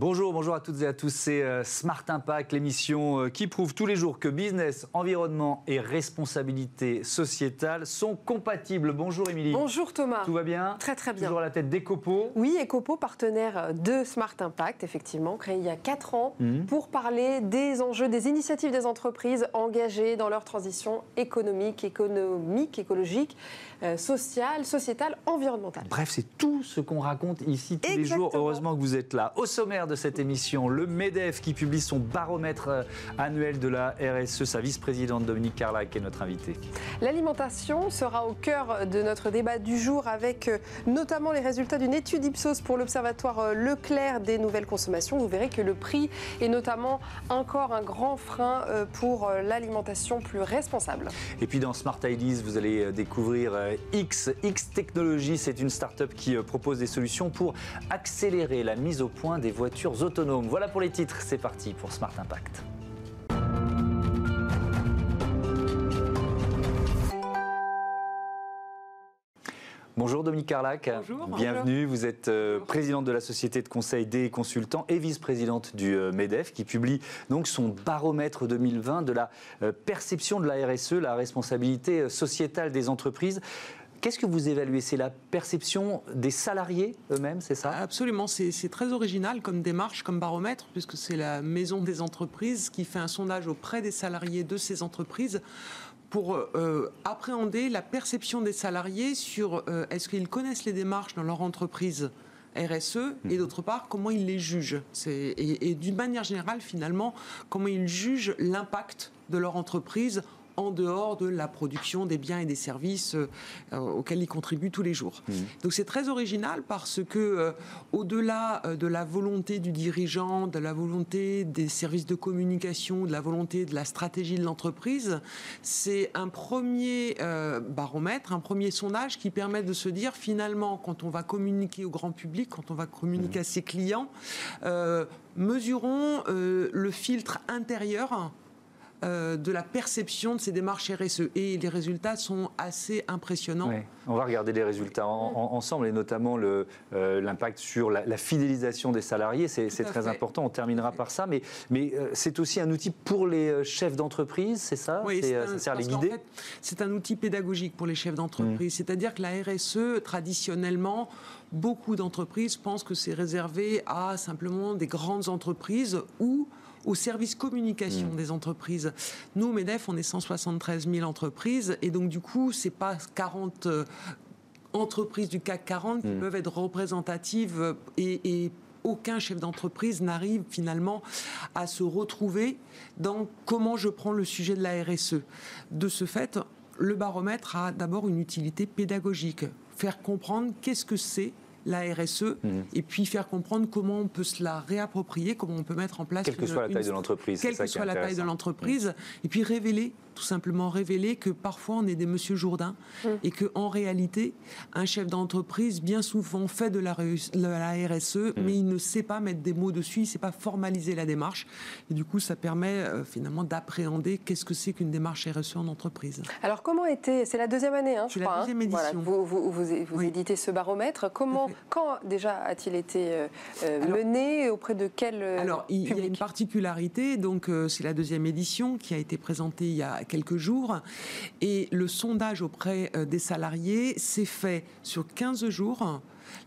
Bonjour, bonjour à toutes et à tous. C'est euh, Smart Impact, l'émission euh, qui prouve tous les jours que business, environnement et responsabilité sociétale sont compatibles. Bonjour Émilie. Bonjour Thomas. Tout va bien? Très très bien. Toujours à la tête d'Ecopo. Oui, Ecopo, partenaire de Smart Impact, effectivement, créé il y a 4 ans Mhm. pour parler des enjeux, des initiatives des entreprises engagées dans leur transition économique, économique, écologique, euh, sociale, sociétale, environnementale. Bref, c'est tout ce qu'on raconte ici tous les jours. Heureusement que vous êtes là. Au sommaire de cette émission, le MEDEF qui publie son baromètre euh, annuel de la RSE. Sa vice-présidente Dominique Carlac est notre invitée. L'alimentation sera au cœur de notre débat du jour avec euh, notamment les résultats d'une étude Ipsos pour l'Observatoire euh, Leclerc des nouvelles consommations. Vous verrez que le prix est notamment encore un grand frein pour l'alimentation plus responsable. Et puis dans Smart Ideas, vous allez découvrir X. X Technologies, c'est une start-up qui propose des solutions pour accélérer la mise au point des voitures autonomes. Voilà pour les titres, c'est parti pour Smart Impact. Bonjour Dominique Carlac. Bonjour. Bienvenue. Vous êtes euh, présidente de la société de conseil des consultants et vice-présidente du euh, MEDEF qui publie donc son baromètre 2020 de la euh, perception de la RSE, la responsabilité sociétale des entreprises. Qu'est-ce que vous évaluez? C'est la perception des salariés eux-mêmes, c'est ça? Absolument, c'est très original comme démarche, comme baromètre, puisque c'est la maison des entreprises qui fait un sondage auprès des salariés de ces entreprises pour euh, appréhender la perception des salariés sur euh, est-ce qu'ils connaissent les démarches dans leur entreprise RSE et d'autre part comment ils les jugent? Et d'une manière générale finalement comment ils jugent l'impact de leur entreprise en dehors de la production des biens et des services euh, euh, auxquels ils contribuent tous les jours. Donc c'est très original parce que euh, au-delà de la volonté du dirigeant, de la volonté des services de communication, de la volonté de la stratégie de l'entreprise, c'est un premier baromètre, un premier sondage qui permet de se dire finalement quand on va communiquer au grand public, quand on va communiquer à ses clients, euh, mesurons euh, le filtre intérieur euh, de la perception de ces démarches RSE. Et les résultats sont assez impressionnants. On va regarder les résultats en- en- ensemble et notamment euh, l'impact sur la, la fidélisation des salariés. C'est, très fait. important. On terminera par ça. Mais, mais euh, c'est aussi un outil pour les chefs d'entreprise, c'est ça? Oui, un- Ça sert à les guider? fait, C'est un outil pédagogique pour les chefs d'entreprise. C'est-à-dire que la RSE, traditionnellement, beaucoup d'entreprises pensent que c'est réservé à simplement des grandes entreprises ou au service communication des entreprises. Nous, MEDEF, on est 173 000 entreprises et donc du coup, c'est pas 40 euh, entreprises du CAC 40 qui peuvent être représentatives et, et aucun chef d'entreprise n'arrive finalement à se retrouver dans comment je prends le sujet de la RSE. De ce fait, le baromètre a d'abord une utilité pédagogique, faire comprendre qu'est-ce que c'est la RSE et puis faire comprendre comment on peut se la réapproprier, comment on peut mettre en place Quelle que soit la taille de l'entreprise, quelle que soit la taille de l'entreprise, et puis révéler, tout simplement révéler que parfois on est des Monsieur Jourdain et que en réalité, un chef d'entreprise bien souvent fait de la, réus- de la RSE, mais il ne sait pas mettre des mots dessus, il ne sait pas formaliser la démarche, et du coup ça permet euh, finalement d'appréhender qu'est-ce que c'est qu'une démarche RSE en entreprise. Alors comment était, c'est la deuxième année, hein, je C'est la crois. hein. deuxième édition. Voilà, vous vous, vous, vous Oui. éditez ce baromètre. Comment, quand déjà a-t-il été euh, euh, Alors- mené et auprès de quel euh, Alors, il il y a une particularité, donc euh, c'est la deuxième édition qui a été présentée il y a quelques jours, et le sondage auprès euh, des salariés s'est fait sur 15 jours,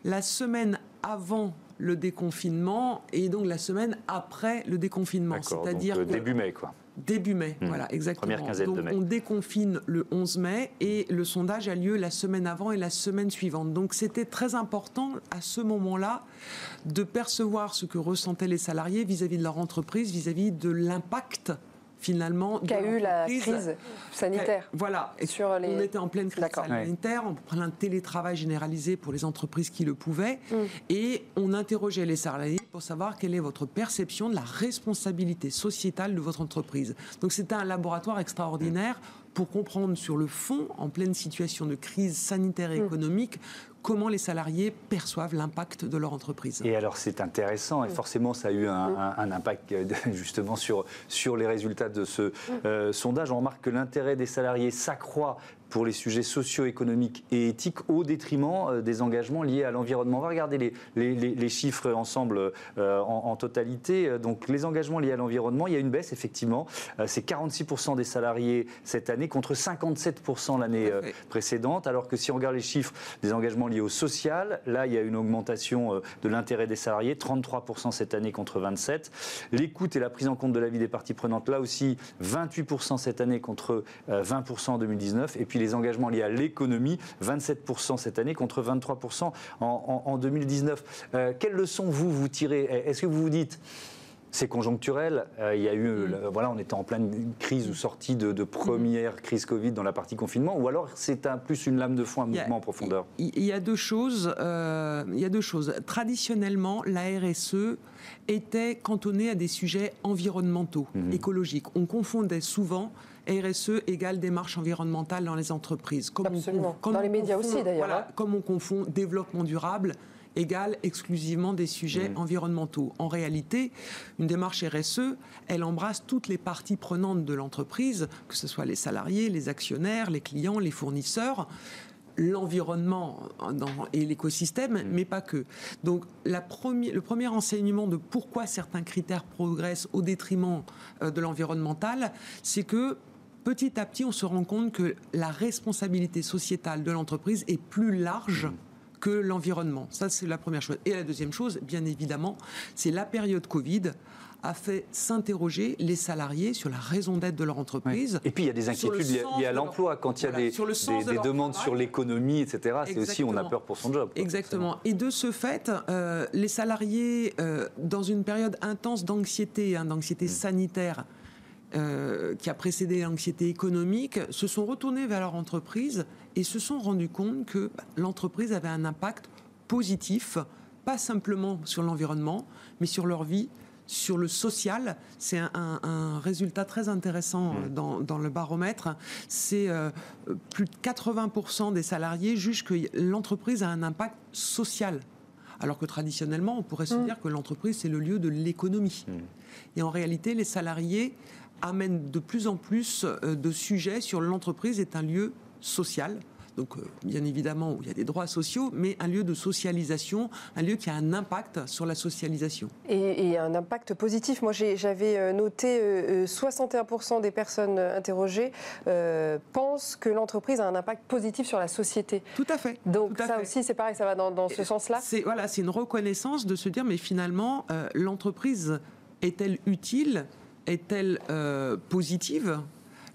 la semaine avant le déconfinement et donc la semaine après le déconfinement. C'est-à-dire euh, début mai, quoi. Début mai, Hmm. voilà, exactement. Première quinzaine Donc, de mai. on déconfine le 11 mai et le sondage a lieu la semaine avant et la semaine suivante. Donc, c'était très important à ce moment-là de percevoir ce que ressentaient les salariés vis-à-vis de leur entreprise, vis-à-vis de l'impact finalement qu'a eu la crise sanitaire Voilà. Et sur les- On était en pleine crise sanitaire, en plein télétravail généralisé pour les entreprises qui le pouvaient. Mm. Et on interrogeait les salariés pour savoir quelle est votre perception de la responsabilité sociétale de votre entreprise. Donc c'était un laboratoire extraordinaire pour comprendre sur le fond, en pleine situation de crise sanitaire et Mm. économique, comment les salariés perçoivent l'impact de leur entreprise. Et alors c'est intéressant et forcément ça a eu un, impact euh, justement sur, sur les résultats de ce euh, sondage. On remarque que l'intérêt des salariés s'accroît pour les sujets socio-économiques et éthiques au détriment euh, des engagements liés à l'environnement. On va regarder les, les, chiffres ensemble euh, en, totalité. Donc les engagements liés à l'environnement, il y a une baisse effectivement. C'est 46% des salariés cette année contre 57% l'année précédente. Alors que si on regarde les chiffres des engagements liés au social, là il y a une augmentation de l'intérêt des salariés, 33% cette année contre 27%. L'écoute et la prise en compte de la vie des parties prenantes, là aussi 28% cette année contre 20% en 2019. Et puis les engagements liés à l'économie, 27% cette année contre 23% en, 2019. Euh, quelles leçons vous vous tirez? Est-ce que vous vous dites c'est conjoncturel. Euh, il y a eu, mm. voilà, on était en pleine crise ou sortie de, première crise Covid dans la partie confinement, ou alors c'est un, plus une lame de fond, un mouvement en profondeur. Il y a deux choses. Euh, il y a deux choses. Traditionnellement, la RSE était cantonnée à des sujets environnementaux, mm-hmm. écologiques. On confondait souvent RSE égale démarche environnementale dans les entreprises. Comme Absolument. dans les médias aussi d'ailleurs. Hein. Comme on confond développement durable égale exclusivement des sujets mmh. environnementaux. En réalité, une démarche RSE, elle embrasse toutes les parties prenantes de l'entreprise, que ce soit les salariés, les actionnaires, les clients, les fournisseurs l'environnement et l'écosystème, mmh. mais pas que. Donc la le premier enseignement de pourquoi certains critères progressent au détriment euh, de l'environnemental, c'est que petit à petit, on se rend compte que la responsabilité sociétale de l'entreprise est plus large. Mmh. Que l'environnement. Ça, c'est la première chose. Et la deuxième chose, bien évidemment, c'est la période Covid a fait s'interroger les salariés sur la raison d'être de leur entreprise. Et puis il y a des inquiétudes liées à l'emploi. Quand il y a des, demandes sur l'économie, etc., c'est aussi on a peur pour son job. Exactement. Et de ce fait, euh, les salariés, euh, dans une période intense d'anxiété, hein, d'anxiété mmh. sanitaire, euh, qui a précédé l'anxiété économique, se sont retournés vers leur entreprise et se sont rendus compte que l'entreprise avait un impact positif, pas simplement sur l'environnement, mais sur leur vie, sur le social. C'est un, résultat très intéressant mmh. dans, le baromètre. C'est euh, plus de 80% des salariés jugent que l'entreprise a un impact social. Alors que traditionnellement, on pourrait se mmh. dire que l'entreprise, c'est le lieu de l'économie. Mmh. Et en réalité, les salariés amène de plus en plus euh, de sujets sur l'entreprise est un lieu social. Donc, euh, bien évidemment, où il y a des droits sociaux, mais un lieu de socialisation, un lieu qui a un impact sur la socialisation. Et, un impact positif. Moi, j'avais euh, noté 61% des personnes interrogées pensent que l'entreprise a un impact positif sur la société. Tout à fait. Donc, ça aussi, c'est pareil, ça va dans, ce sens-là. C'est voilà, une reconnaissance de se dire, mais finalement, l'entreprise est-elle utile est-elle euh, positive?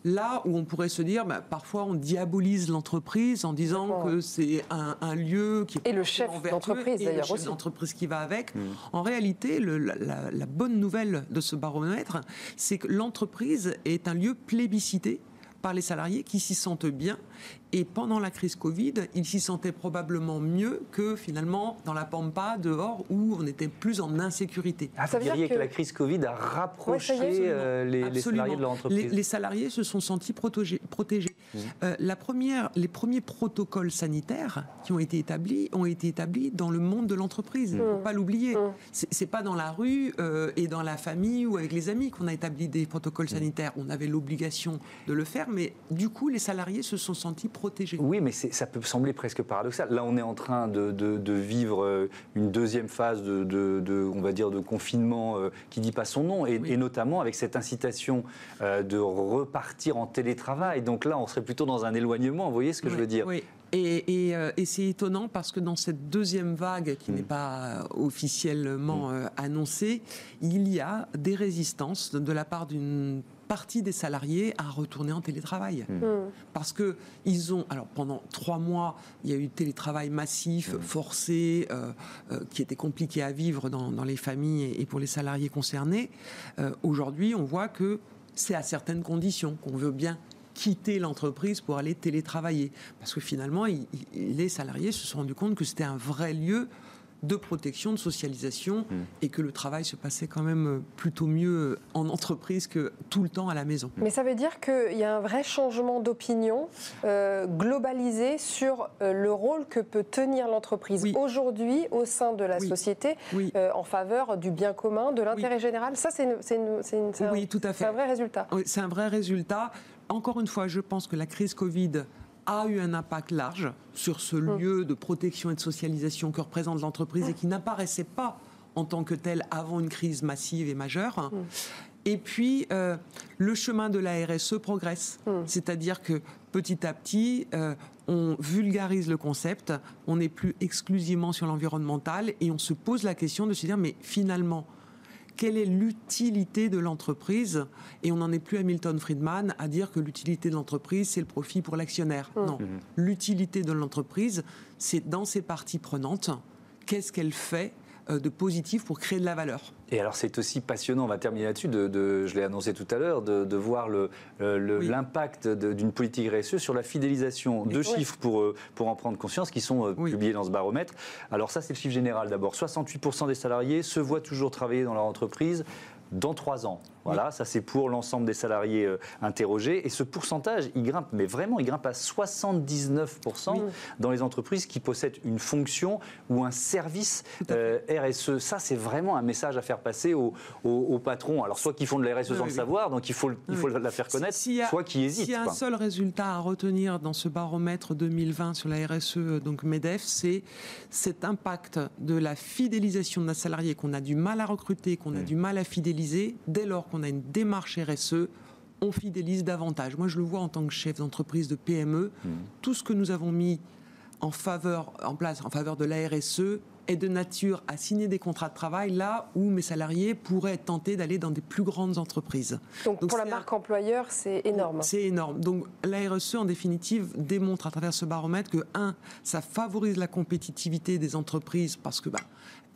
Là où on pourrait se dire, bah, parfois on diabolise l'entreprise en disant que c'est un, lieu qui est et le chef d'entreprise d'ailleurs aussi, l'entreprise qui va avec. Mm. En réalité, la, bonne nouvelle de ce baromètre, c'est que l'entreprise est un lieu plébiscité par les salariés qui s'y sentent bien et pendant la crise Covid, ils s'y sentaient probablement mieux que finalement dans la pampa dehors où on était plus en insécurité. Ah, ça veut dire que... la crise Covid a rapproché euh, les, salariés de l'entreprise. Les, salariés se sont sentis protégés. Mmh. Euh, la première, les premiers protocoles sanitaires qui ont été établis ont été établis dans le monde de l'entreprise. Il ne faut mmh. pas l'oublier. Mmh. C'est pas dans la rue euh, et dans la famille ou avec les amis qu'on a établi des protocoles sanitaires. On avait l'obligation de le faire, mais du coup, les salariés se sont sentis oui, mais ça peut sembler presque paradoxal. Là, on est en train de, vivre euh, une deuxième phase de, on va dire, de confinement euh, qui dit pas son nom, et, notamment avec cette incitation euh, de repartir en télétravail. Donc là, on serait plutôt dans un éloignement. Vous voyez ce que je veux dire Oui. Et, c'est étonnant parce que dans cette deuxième vague, qui n'est mm. pas officiellement mm. annoncée, il y a des résistances de la part d'une partie des salariés à retourner en télétravail. Hmm. Hmm. Parce que ils ont, alors pendant trois mois, il y a eu télétravail massif, hmm. forcé, euh, euh, qui était compliqué à vivre dans, les familles et, pour les salariés concernés. Euh, aujourd'hui, on voit que c'est à certaines conditions qu'on veut bien quitter l'entreprise pour aller télétravailler. Parce que finalement, les salariés se sont rendus compte que c'était un vrai lieu de protection, de socialisation, mm. et que le travail se passait quand même plutôt mieux en entreprise que tout le temps à la maison. Mais ça veut dire qu'il y a un vrai changement d'opinion euh, globalisé sur euh, le rôle que peut tenir l'entreprise aujourd'hui au sein de la société euh, en faveur du bien commun, de l'intérêt général. Ça, c'est un vrai résultat. Oui, c'est un vrai résultat. Encore une fois, je pense que la crise Covid a eu un impact large sur ce mm. lieu de protection et de socialisation que représente l'entreprise et qui n'apparaissait pas en tant que tel avant une crise massive et majeure. Mm. Et puis, euh, le chemin de la RSE progresse. Mm. C'est-à-dire que petit à petit, euh, on vulgarise le concept, on n'est plus exclusivement sur l'environnemental et on se pose la question de se dire, mais finalement, quelle est l'utilité de l'entreprise Et on n'en est plus à Milton Friedman à dire que l'utilité de l'entreprise, c'est le profit pour l'actionnaire. Mmh. Non, mmh. l'utilité de l'entreprise, c'est dans ses parties prenantes, qu'est-ce qu'elle fait de positif pour créer de la valeur. Et alors c'est aussi passionnant, on va terminer là-dessus, de, je l'ai annoncé tout à l'heure, de, voir l'impact d'une politique RSE sur la fidélisation. Deux chiffres pour, euh, pour en prendre conscience qui sont euh, publiés dans ce baromètre. Alors ça c'est le chiffre général d'abord. 68% des salariés se voient toujours travailler dans leur entreprise dans trois ans. Voilà, ça c'est pour l'ensemble des salariés euh, interrogés. Et ce pourcentage, il grimpe, mais vraiment, il grimpe à 79% dans les entreprises qui possèdent une fonction ou un service euh, RSE. Ça, c'est vraiment un message à faire passer aux, patrons. Alors, soit qui font de la RSE sans le savoir, donc il faut, il faut la faire connaître, soit qui hésitent. S'il y a un seul résultat à retenir dans ce baromètre 2020 sur la RSE, donc MEDEF, c'est cet impact de la fidélisation de nos salariés qu'on a du mal à recruter, qu'on a du mal à fidéliser, dès lors qu'on on a une démarche RSE, on fidélise davantage. Moi, je le vois en tant que chef d'entreprise de PME. Mmh. Tout ce que nous avons mis en, faveur, en place en faveur de la RSE est de nature à signer des contrats de travail là où mes salariés pourraient être tentés d'aller dans des plus grandes entreprises. Donc, pour la marque employeur, c'est énorme. C'est énorme. Donc la RSE, en définitive, démontre à travers ce baromètre que, un, ça favorise la compétitivité des entreprises parce que bah,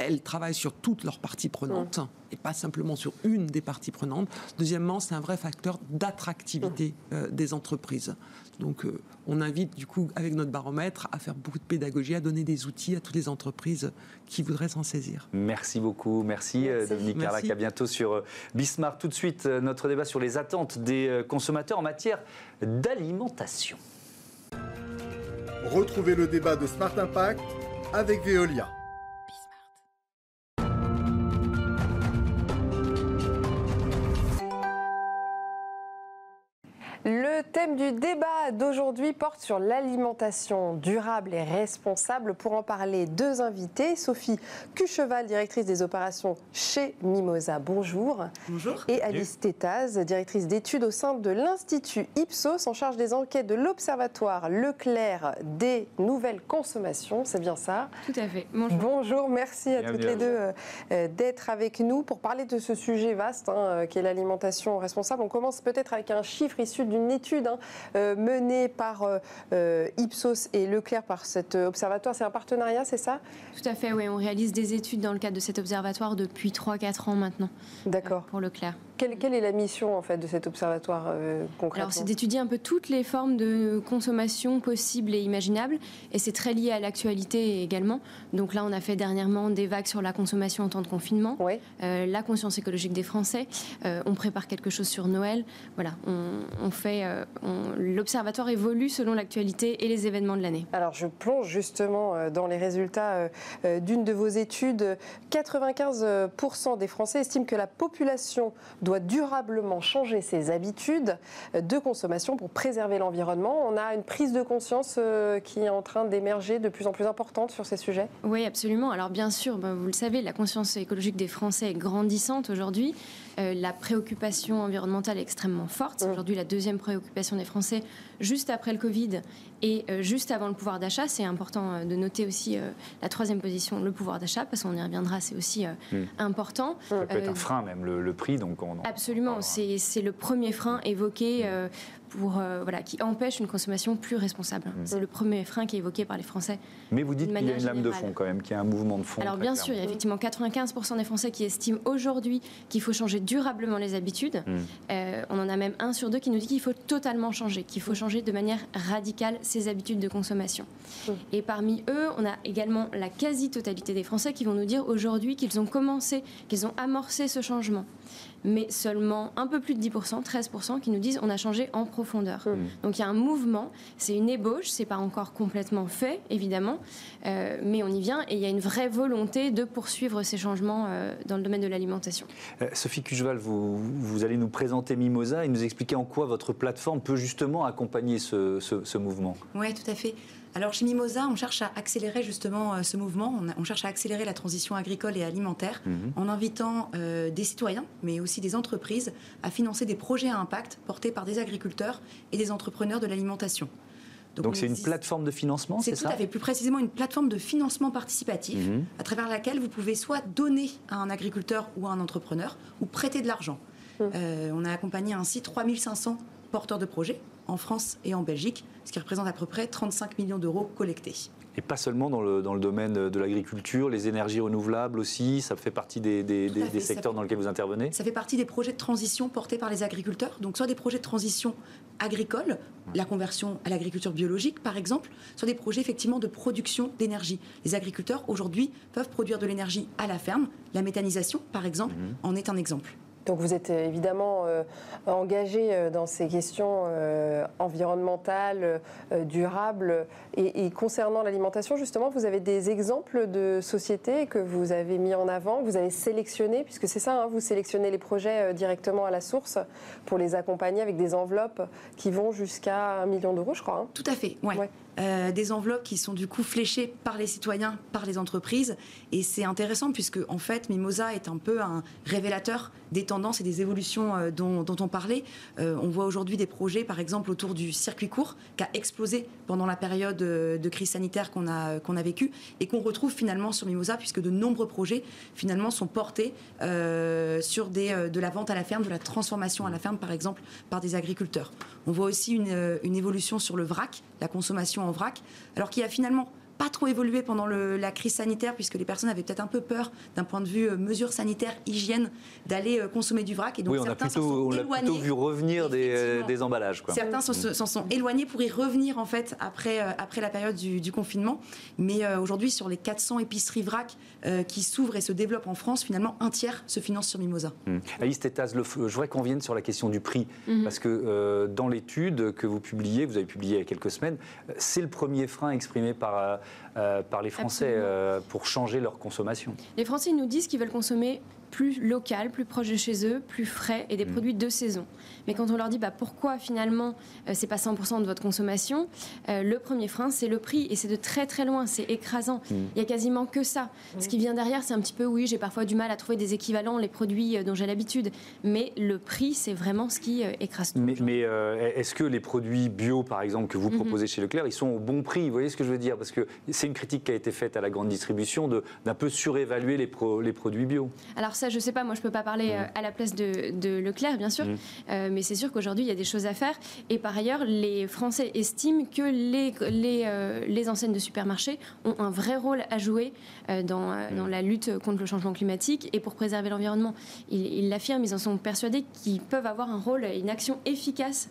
elles travaillent sur toutes leurs parties prenantes mmh. et pas simplement sur une des parties prenantes. Deuxièmement, c'est un vrai facteur d'attractivité mmh. euh, des entreprises. Donc, euh, on invite du coup, avec notre baromètre, à faire beaucoup de pédagogie, à donner des outils à toutes les entreprises qui voudraient s'en saisir. Merci beaucoup. Merci, euh, Dominique Carlac. À bientôt sur Bismarck. Tout de suite, notre débat sur les attentes des consommateurs en matière d'alimentation. Retrouvez le débat de Smart Impact avec Veolia. Thème du débat d'aujourd'hui porte sur l'alimentation durable et responsable. Pour en parler, deux invités. Sophie Cucheval, directrice des opérations chez Mimosa. Bonjour. Bonjour. Et Alice Tétaz, directrice d'études au sein de l'Institut Ipsos, en charge des enquêtes de l'Observatoire Leclerc des nouvelles consommations. C'est bien ça? Tout à fait. Bonjour. Bonjour, merci à toutes les deux euh, d'être avec nous pour parler de ce sujet vaste hein, euh, qui est l'alimentation responsable. On commence peut-être avec un chiffre issu d'une étude hein, euh, menée par euh, euh, Ipsos et Leclerc, par cet observatoire. C'est un partenariat, c'est ça? Tout à fait, oui. On réalise des études dans le cadre de cet observatoire depuis 3-4 ans maintenant. D'accord. pour Leclerc. Quelle, est la mission en fait de cet observatoire euh, concrètement? Alors c'est d'étudier un peu toutes les formes de consommation possibles et imaginables, et c'est très lié à l'actualité également. Donc là, on a fait dernièrement des vagues sur la consommation en temps de confinement, euh, la conscience écologique des Français. Euh, on prépare quelque chose sur Noël. Voilà, on, fait. L'observatoire évolue selon l'actualité et les événements de l'année. Alors je plonge justement dans les résultats d'une de vos études. 95% des Français estiment que la population doit durablement changer ses habitudes de consommation pour préserver l'environnement. On a une prise de conscience euh, qui est en train d'émerger de plus en plus importante sur ces sujets? Oui, absolument. Alors bien sûr, ben, vous le savez, la conscience écologique des Français est grandissante aujourd'hui. Euh, la préoccupation environnementale est extrêmement forte. C'est mmh. aujourd'hui la deuxième préoccupation des Français, juste après le Covid et euh, juste avant le pouvoir d'achat. C'est important euh, de noter aussi la troisième position, le pouvoir d'achat, parce qu'on y reviendra, c'est aussi mmh. important. Ça peut être un frein même, le, prix. Donc Absolument, c'est le premier frein évoqué pour, euh, voilà, qui empêche une consommation plus responsable. Mmh. C'est le premier frein qui est évoqué par les Français. Mais vous dites qu'il y a une lame de fond quand même, qu'il y a un mouvement de fond. Alors bien sûr, il y a effectivement 95% des Français qui estiment aujourd'hui qu'il faut changer durablement les habitudes. Mmh. Euh, on en a même un sur deux qui nous dit qu'il faut totalement changer, qu'il faut changer de manière radicale ses habitudes de consommation. Mmh. Et parmi eux, on a également la quasi-totalité des Français qui vont nous dire aujourd'hui qu'ils ont commencé, qu'ils ont amorcé ce changement mais seulement un peu plus de 10%, 13% qui nous disent on a changé en profondeur. Mmh. Donc il y a un mouvement, c'est une ébauche, c'est pas encore complètement fait évidemment, euh, mais on y vient et il y a une vraie volonté de poursuivre ces changements euh, dans le domaine de l'alimentation. Euh, Sophie Cucheval, vous, vous, allez nous présenter Mimosa et nous expliquer en quoi votre plateforme peut justement accompagner ce, ce mouvement. Oui, tout à fait. Alors chez Mimosa, on cherche à accélérer justement euh, ce mouvement, on, cherche à accélérer la transition agricole et alimentaire mhm. en invitant euh, des citoyens, mais aussi des entreprises, à financer des projets à impact portés par des agriculteurs et des entrepreneurs de l'alimentation. Donc c'est une plateforme de financement, c'est ça C'est tout à fait, plus précisément une plateforme de financement participatif mhm. à travers laquelle vous pouvez soit donner à un agriculteur ou à un entrepreneur ou prêter de l'argent. Mmh. Euh, on a accompagné ainsi 3500 porteurs de projets en France et en Belgique, ce qui représente à peu près 35 millions d'euros collectés. Et pas seulement dans le, dans le domaine de l'agriculture, les énergies renouvelables aussi, ça fait partie des, des, secteurs dans lesquels vous intervenez? Ça fait partie des projets de transition portés par les agriculteurs, donc soit des projets de transition agricole, la conversion à l'agriculture biologique par exemple, soit des projets effectivement de production d'énergie. Les agriculteurs aujourd'hui peuvent produire de l'énergie à la ferme, la méthanisation par exemple mhm. en est un exemple. Donc vous êtes euh, évidemment euh, engagé euh, dans ces questions environnementales, durables. Et, concernant l'alimentation, justement, vous avez des exemples de sociétés que vous avez mis en avant, que vous avez sélectionnées, puisque c'est ça, hein, vous sélectionnez les projets directement à la source pour les accompagner avec des enveloppes qui vont jusqu'à un million d'euros, je crois. Hein. Tout à fait, ouais. Euh, des enveloppes qui sont du coup fléchées par les citoyens, par les entreprises. Et c'est intéressant puisque en fait, Mimosa est un peu un révélateur des tendances et des évolutions euh, dont, on parlait. Euh, on voit aujourd'hui des projets, par exemple, autour du circuit court, qui a explosé pendant la période de crise sanitaire qu'on a, a vécue et qu'on retrouve finalement sur Mimosa, puisque de nombreux projets finalement sont portés sur des, de la vente à la ferme, de la transformation à la ferme, par exemple, par des agriculteurs. On voit aussi une évolution sur le vrac, la consommation en vrac, alors qu'il y a finalement pas trop évolué pendant la crise sanitaire, puisque les personnes avaient peut-être un peu peur, d'un point de vue euh, mesures sanitaires, hygiène, d'aller euh, consommer du vrac. Et donc oui, on a plutôt, plutôt vu revenir des, euh, des, emballages. Quoi. Certains s'en sont éloignés pour y revenir, en fait, après, après la période du, confinement. Mais aujourd'hui, sur les 400 épiceries vrac qui s'ouvrent et se développent en France, finalement, un tiers se finance sur Mimosa. Mmh. Alice Tétaz, je voudrais qu'on vienne sur la question du prix, mmh. parce que dans l'étude que vous publiez, vous avez publié il y a quelques semaines, c'est le premier frein exprimé par euh, par les Français euh, pour changer leur consommation. Les Français nous disent qu'ils veulent consommer plus local, plus proche de chez eux, plus frais et des mm. produits de saison. Mais quand on leur dit bah, pourquoi finalement euh, c'est pas 100% de votre consommation, euh, le premier frein c'est le prix et c'est de très très loin, c'est écrasant. Mm. Il y a quasiment que ça. Ce qui vient derrière c'est un petit peu oui j'ai parfois du mal à trouver des équivalents les produits euh, dont j'ai l'habitude, mais le prix c'est vraiment ce qui écrase tout. Mais, mais est-ce que les produits bio par exemple que vous mhm. proposez chez Leclerc ils sont au bon prix? Vous voyez ce que je veux dire? Parce que c'est une critique qui a été faite à la grande distribution d'un peu surévaluer les, les produits bio. Alors ça je sais pas, moi je peux pas parler mhm. à la place de, Leclerc bien sûr, mhm. mais c'est sûr qu'aujourd'hui, il y a des choses à faire. Et par ailleurs, les Français estiment que les, les, euh, les enseignes de supermarchés ont un vrai rôle à jouer euh, dans, euh, dans, la lutte contre le changement climatique et pour préserver l'environnement. Ils l'affirment, ils en sont persuadés qu'ils peuvent avoir un rôle et une action efficace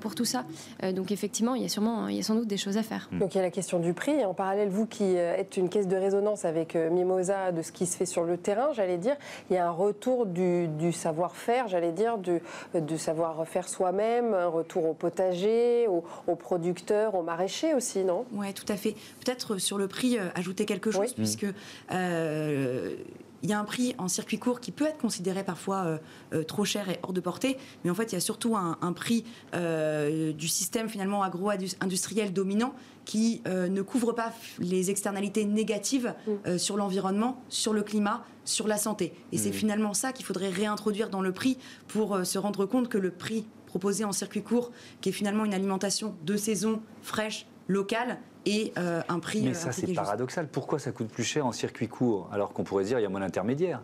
pour tout ça. donc effectivement, il y a sûrement, il y a sans doute des choses à faire. Donc il y a la question du prix. En parallèle, vous qui êtes une caisse de résonance avec Mimosa de ce qui se fait sur le terrain, j'allais dire, il y a un retour du, du savoir-faire, j'allais dire, du, du savoir faire soi-même, un retour au potager, aux, producteurs, aux maraîchers aussi, non? Oui, tout à fait. Peut-être sur le prix, euh, ajouter quelque chose, puisque euh, il y a un prix en circuit court qui peut être considéré parfois euh, trop cher et hors de portée, mais en fait, il y a surtout un, prix du système finalement agro-industriel dominant qui ne couvre pas les externalités négatives mm. sur l'environnement, sur le climat, sur la santé. Et c'est mm. finalement ça qu'il faudrait réintroduire dans le prix pour se rendre compte que le prix proposé en circuit court, qui est finalement une alimentation de saison, fraîche, locale, et euh, un prix. Mais euh, ça, c'est paradoxal. Pourquoi ça coûte plus cher en circuit court alors qu'on pourrait dire qu'il y a moins d'intermédiaires?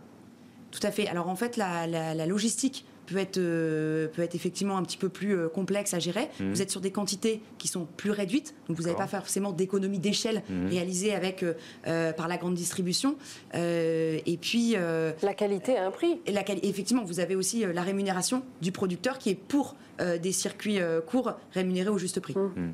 Tout à fait. Alors en fait, la, logistique peut être, peut être effectivement un petit peu plus complexe à gérer. Mmh. Vous êtes sur des quantités qui sont plus réduites, donc vous n'avez pas forcément d'économie d'échelle mmh. réalisée avec, par la grande distribution. et puis. la qualité a un prix. Et la, effectivement, vous avez aussi la rémunération du producteur qui est pour des circuits courts rémunérés au juste prix. Mmh.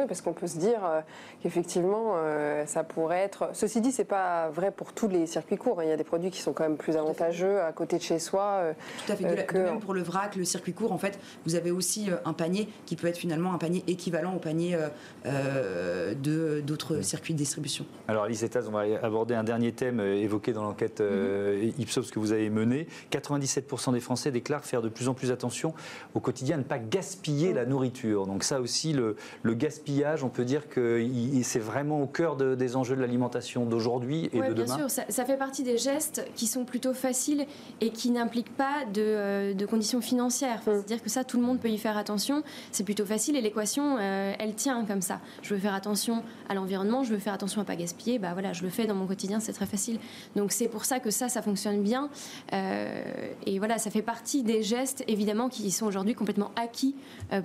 Oui, parce qu'on peut se dire euh, qu'effectivement, euh, ça pourrait être. Ceci dit, c'est pas vrai pour tous les circuits courts. Hein. Il y a des produits qui sont quand même plus avantageux à côté de chez soi. Euh, Tout à fait. que... même pour le vrac, le circuit court, en fait, vous avez aussi un panier qui peut être finalement un panier équivalent au panier de d'autres circuits de distribution. Alors, Alice Etas, on va aborder un dernier thème évoqué dans l'enquête mhm. Ipsos que vous avez menée. 97% des Français déclarent faire de plus en plus attention au quotidien à ne pas gaspiller mhm. la nourriture. Donc ça aussi, le, le gaspillage on peut dire que c'est vraiment au cœur des enjeux de l'alimentation d'aujourd'hui et de demain. Bien sûr, ça, fait partie des gestes qui sont plutôt faciles et qui n'impliquent pas de, euh, conditions financières. Mm. C'est-à-dire que ça, tout le monde peut y faire attention. C'est plutôt facile et l'équation, euh, elle tient comme ça. Je veux faire attention à l'environnement, je veux faire attention à pas gaspiller. Bah voilà, je le fais dans mon quotidien, c'est très facile. Donc c'est pour ça que ça, ça fonctionne bien. Euh, et voilà, ça fait partie des gestes évidemment qui sont aujourd'hui complètement acquis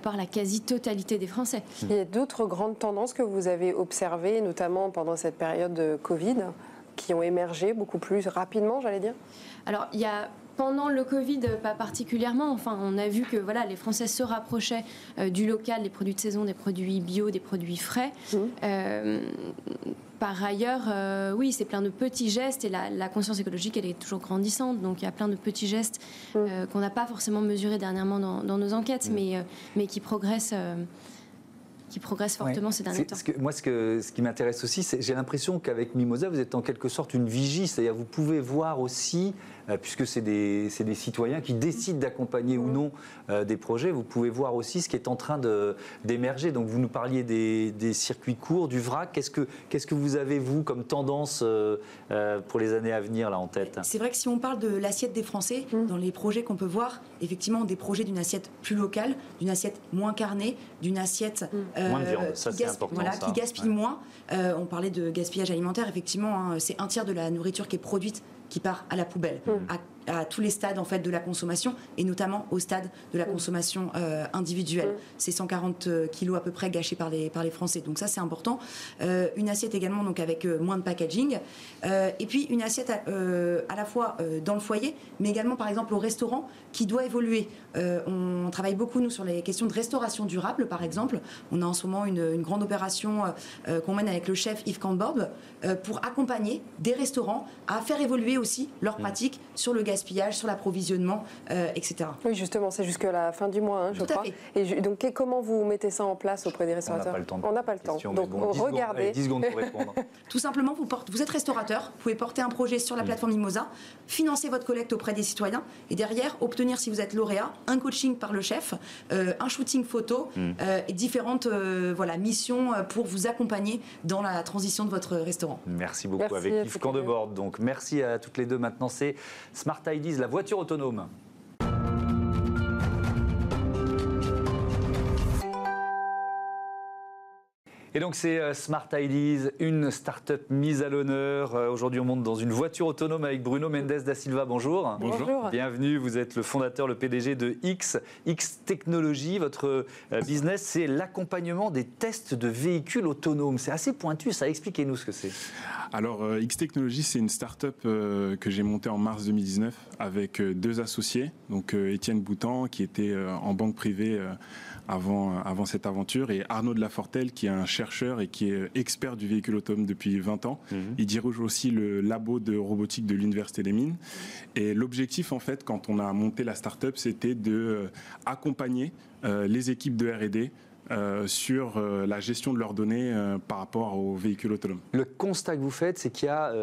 par la quasi-totalité des Français. Il y a d'autres grandes tendances que vous avez observées, notamment pendant cette période de Covid, qui ont émergé beaucoup plus rapidement, j'allais dire? Alors, il y a pendant le Covid, pas particulièrement. Enfin, on a vu que voilà, les Français se rapprochaient euh, du local, des produits de saison, des produits bio, des produits frais. Mmh. Euh, par ailleurs, euh, oui, c'est plein de petits gestes et la, conscience écologique, elle est toujours grandissante. Donc, il y a plein de petits gestes mmh. qu'on n'a pas forcément mesurés dernièrement dans, nos enquêtes, mmh. mais, mais qui progressent qui progresse fortement ces derniers temps. moi, ce, que, ce qui m'intéresse aussi, c'est j'ai l'impression qu'avec Mimosa, vous êtes en quelque sorte une vigie, c'est-à-dire vous pouvez voir aussi puisque c'est des, des, citoyens qui décident d'accompagner ou non euh, des projets. Vous pouvez voir aussi ce qui est en train d'émerger. Donc vous nous parliez des, circuits courts, du vrac. Qu'est-ce que, qu'est-ce que vous avez, vous, comme tendance euh, pour les années à venir là en tête? C'est vrai que si on parle de l'assiette des Français, mmh. dans les projets qu'on peut voir, effectivement, des projets d'une assiette plus locale, d'une assiette moins carnée, d'une assiette mmh. moins de viande. Ça, qui, important, voilà, qui gaspille moins. on parlait de gaspillage alimentaire, effectivement, hein, c'est un tiers de la nourriture qui est produite qui part à la poubelle, mmh à tous les stades en fait de la consommation et notamment au stade de la mm. consommation euh, individuelle. Mm. C'est 140 euh, kilos à peu près gâchés par les par les Français. Donc ça c'est important. Euh, une assiette également donc avec moins de packaging et puis une assiette à, la fois dans le foyer mais également par exemple au restaurant qui doit évoluer. on travaille beaucoup nous sur les questions de restauration durable par exemple. On a en ce moment une, grande opération qu'on mène avec le chef Yves Cambord pour accompagner des restaurants à faire évoluer aussi leurs mm. pratiques sur le gaz gaspillage, sur l'approvisionnement, euh, etc. Oui, justement, c'est jusqu'à la fin du mois, hein, je crois. Et donc, comment vous mettez ça en place auprès des restaurateurs? On n'a pas le temps. donc, regardez. 10 secondes pour répondre. Tout simplement, vous, portez, vous êtes restaurateur, vous pouvez porter un projet sur la mm. plateforme Mimosa, financer votre collecte auprès des citoyens et derrière obtenir, si vous êtes lauréat, un coaching par le chef, euh, un shooting photo mm. euh, et différentes voilà, missions pour vous accompagner dans la transition de votre restaurant. Merci beaucoup. Avec Yves Candebord. Donc, merci à toutes les deux. Maintenant, c'est Smart disent la voiture autonome. Et donc c'est euh, Smart Ideas, une start-up mise à l'honneur. Euh, aujourd'hui, on monte dans une voiture autonome avec Bruno Mendes da Silva. Bonjour. Bonjour. Bienvenue. Vous êtes le fondateur, le PDG de X. X Technologies. Votre euh, business, c'est l'accompagnement des tests de véhicules autonomes. C'est assez pointu. Ça, expliquez-nous ce que c'est. Alors, X Technologies, c'est une start-up que j'ai montée en mars 2019 avec deux associés. Donc, Étienne Boutan, qui était en banque privée avant, avant cette aventure, et Arnaud de Lafortelle, qui est un chercheur et qui est expert du véhicule autonome depuis 20 ans. Mhm. Il dirige aussi le labo de robotique de l'Université des Mines. Et l'objectif, en fait, quand on a monté la start-up, c'était de euh, accompagner euh, les équipes de R&D euh, sur euh, la gestion de leurs données euh, par rapport aux véhicules autonomes. Le constat que vous faites, c'est qu'il y a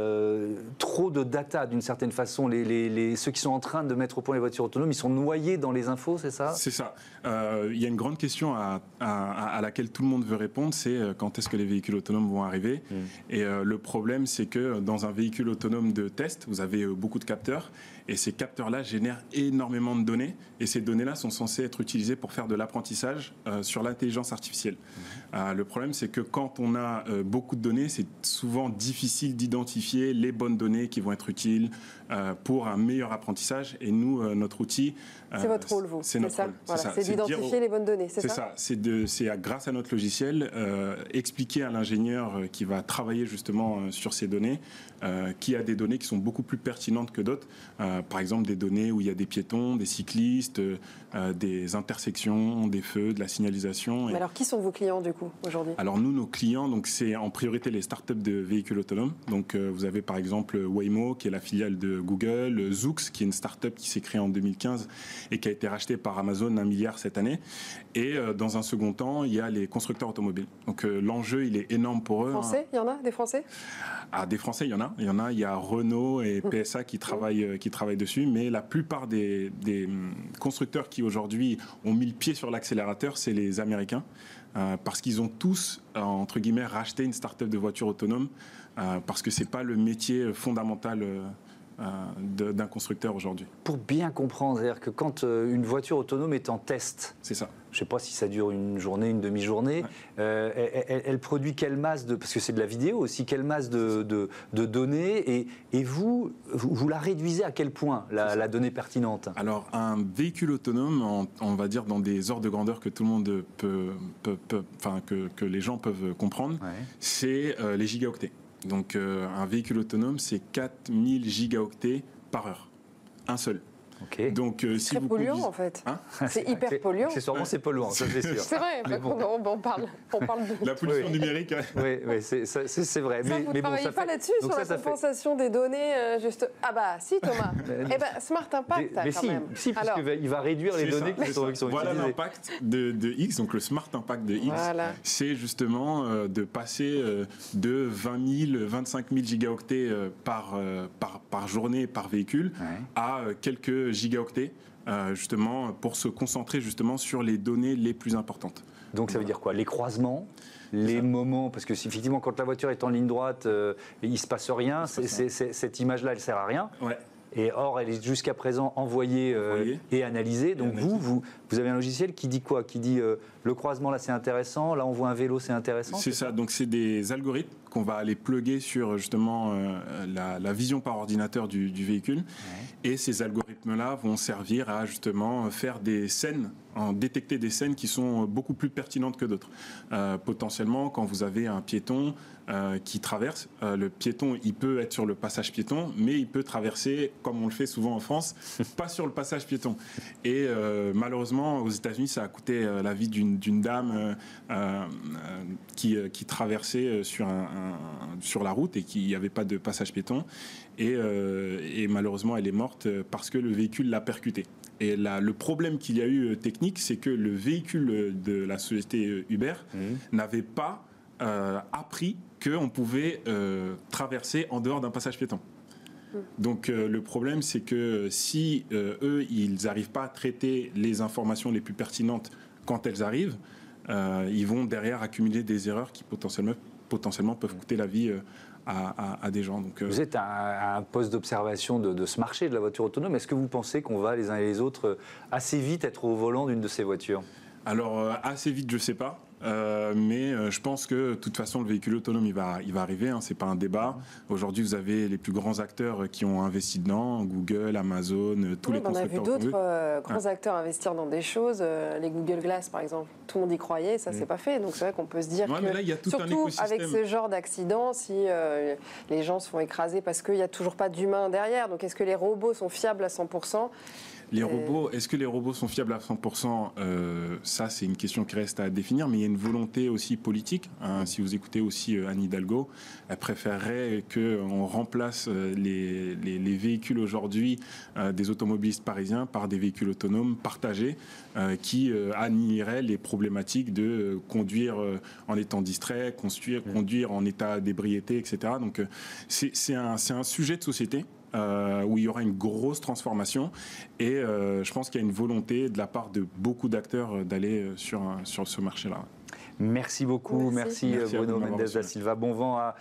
trop de data d'une certaine façon. Les, ceux qui sont en train de mettre au point les voitures autonomes, ils sont noyés dans les infos, c'est ça? C'est ça. Il y a une grande question à, laquelle tout le monde veut répondre, c'est quand est-ce que les véhicules autonomes vont arriver? Hmm. Et le problème, c'est que dans un véhicule autonome de test, vous avez beaucoup de capteurs et ces capteurs-là génèrent énormément de données. Et ces données-là sont censées être utilisées pour faire de l'apprentissage sur l'intelligence l'intelligence artificielle. Mmh. le problème, c'est que quand on a beaucoup de données, c'est souvent difficile d'identifier les bonnes données qui vont être utiles pour un meilleur apprentissage. Et nous, notre outil, c'est votre rôle, vous. C'est ça. C'est d'identifier les bonnes données. C'est ça. C'est grâce à notre logiciel expliquer à l'ingénieur qui va travailler justement sur ces données, qui a des données qui sont beaucoup plus pertinentes que d'autres. par exemple, des données où il y a des piétons, des cyclistes, euh, des intersections, des feux, de la signalisation. Mais alors, qui sont vos clients du coup aujourd'hui? Alors nous, nos clients, donc c'est en priorité les startups de véhicules autonomes. Donc euh, vous avez par exemple Waymo, qui est la filiale de Google, Zoox, qui est une startup qui s'est créée en 2015 et qui a été rachetée par Amazon un milliard cette année. Et euh, dans un second temps, il y a les constructeurs automobiles. Donc l'enjeu, il est énorme pour eux. Hein. Français, il y en a des Français? Ah, des Français, il y en a. Il y en a. Il y a Renault et PSA qui travaillent, qui travaillent dessus, mais la plupart des, des hum, constructeurs qui aujourd'hui ont mis le pied sur l'accélérateur, c'est les Américains. Euh, parce qu'ils ont tous, euh, entre guillemets, racheté une start-up de voiture autonome, euh, parce que ce n'est pas le métier fondamental d'un constructeur aujourd'hui. Pour bien comprendre, c'est-à-dire que quand une voiture autonome est en test, c'est ça je ne sais pas si ça dure une journée, une demi-journée, euh, elle, produit quelle masse de, parce que c'est de la vidéo aussi, quelle masse de, de, données, et, et vous, vous, la réduisez à quel point, la, donnée pertinente? Alors, un véhicule autonome, on, va dire dans des ordres de grandeur que tout le monde peut, peut, enfin, que, que, les gens peuvent comprendre, c'est euh, les gigaoctets. Donc, euh, un véhicule autonome, c'est 4000 gigaoctets par heure. Un seul. Donc, euh, c'est très polluant en fait. Hein c'est hyper polluant. sûrement c'est polluant, ça c'est sûr. C'est vrai, on, parle, on parle de... La pollution numérique. Oui, oui c'est vrai. mais, vous ne travaillez pas là-dessus, sur la compensation des données euh, juste... Ah bah si Thomas. eh ben Smart Impact, mais, quand si, même. Si, parce qu'il va réduire les données qui sont, utilisées. Voilà l'impact de, X, donc le Smart Impact de X, c'est justement euh, de passer de 20 000, 25 000 gigaoctets par, par, par journée, par véhicule, à quelques gigaoctets, euh, justement, pour se concentrer justement sur les données les plus importantes. Donc ça veut dire quoi? Les croisements? Les moments, parce que effectivement, quand la voiture est en ligne droite, euh, il se passe rien, cette image-là, elle sert à rien. Ouais. Et or, elle est jusqu'à présent envoyée, euh, et analysée. Donc vous, vous, vous, avez un logiciel qui dit quoi? Qui dit le croisement là c'est intéressant, là on voit un vélo c'est intéressant C'est ça, donc c'est des algorithmes qu'on va aller plugger sur justement la, vision par ordinateur du, véhicule. Et ces algorithmes-là vont servir à justement faire des scènes, en détecter des scènes qui sont beaucoup plus pertinentes que d'autres. Euh, potentiellement, quand vous avez un piéton euh, qui traverse, euh, le piéton, il peut être sur le passage piéton, mais il peut traverser, comme on le fait souvent en France, pas sur le passage piéton. Et malheureusement, aux États-Unis, ça a coûté la vie d'une dame qui, qui, traversait sur, un, sur la route et qui n'y avait pas de passage piéton. Euh, et, malheureusement elle est morte parce que le véhicule l'a percutée. Et là, le problème qu'il y a eu euh, technique, c'est que le véhicule de la société euh, Uber mmh. n'avait pas appris qu'on pouvait traverser en dehors d'un passage piéton. Mmh. Donc le problème, c'est que si eux, ils n'arrivent pas à traiter les informations les plus pertinentes quand elles arrivent, ils vont derrière accumuler des erreurs qui potentiellement, potentiellement peuvent coûter la vie à, des gens. Donc, euh, Vous êtes à, un poste d'observation de, ce marché de la voiture autonome. Est-ce que vous pensez qu'on va les uns et les autres euh, assez vite être au volant d'une de ces voitures? Alors, euh, assez vite, je ne sais pas. Euh, mais euh, je pense que de toute façon, le véhicule autonome, il va, il va arriver. Hein, c'est pas un débat. Aujourd'hui, vous avez les plus grands acteurs qui ont investi dedans Google, Amazon, euh, tous les constructeurs. On a vu d'autres grands acteurs investir dans des choses. les Google Glass, par exemple. Tout le monde y croyait, ça s'est pas fait. Donc c'est vrai qu'on peut se dire que, surtout avec ce genre d'accident, si les gens se font écraser parce qu'il n'y a toujours pas d'humain derrière. Donc est-ce que les robots sont fiables à 100 les robots, est-ce que les robots sont fiables à 100% euh, Ça, c'est une question qui reste à définir, mais il y a une volonté aussi politique. Hein. Si vous écoutez aussi euh, Anne Hidalgo, elle préférerait qu'on remplace euh, les, véhicules aujourd'hui des automobilistes parisiens par des véhicules autonomes partagés qui annihileraient les problématiques de conduire en étant distrait, conduire, conduire en état d'ébriété, etc. Donc, c'est un, un sujet de société. Euh, où il y aura une grosse transformation. Et euh, je pense qu'il y a une volonté de la part de beaucoup d'acteurs euh, d'aller sur, sur ce marché-là. Merci beaucoup, merci, Bruno Mendes da Silva. Bon vent à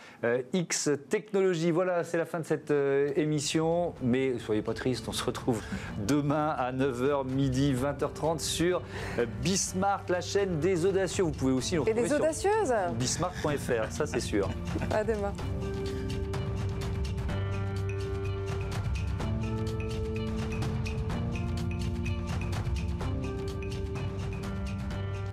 X Technologies. Voilà, c'est la fin de cette émission, mais soyez pas tristes, on se retrouve demain à 9h midi 20h30 sur Bismart, la chaîne des audacieux. Vous pouvez aussi nous retrouver Et des audacieuses bismart.fr, ça c'est sûr. À demain.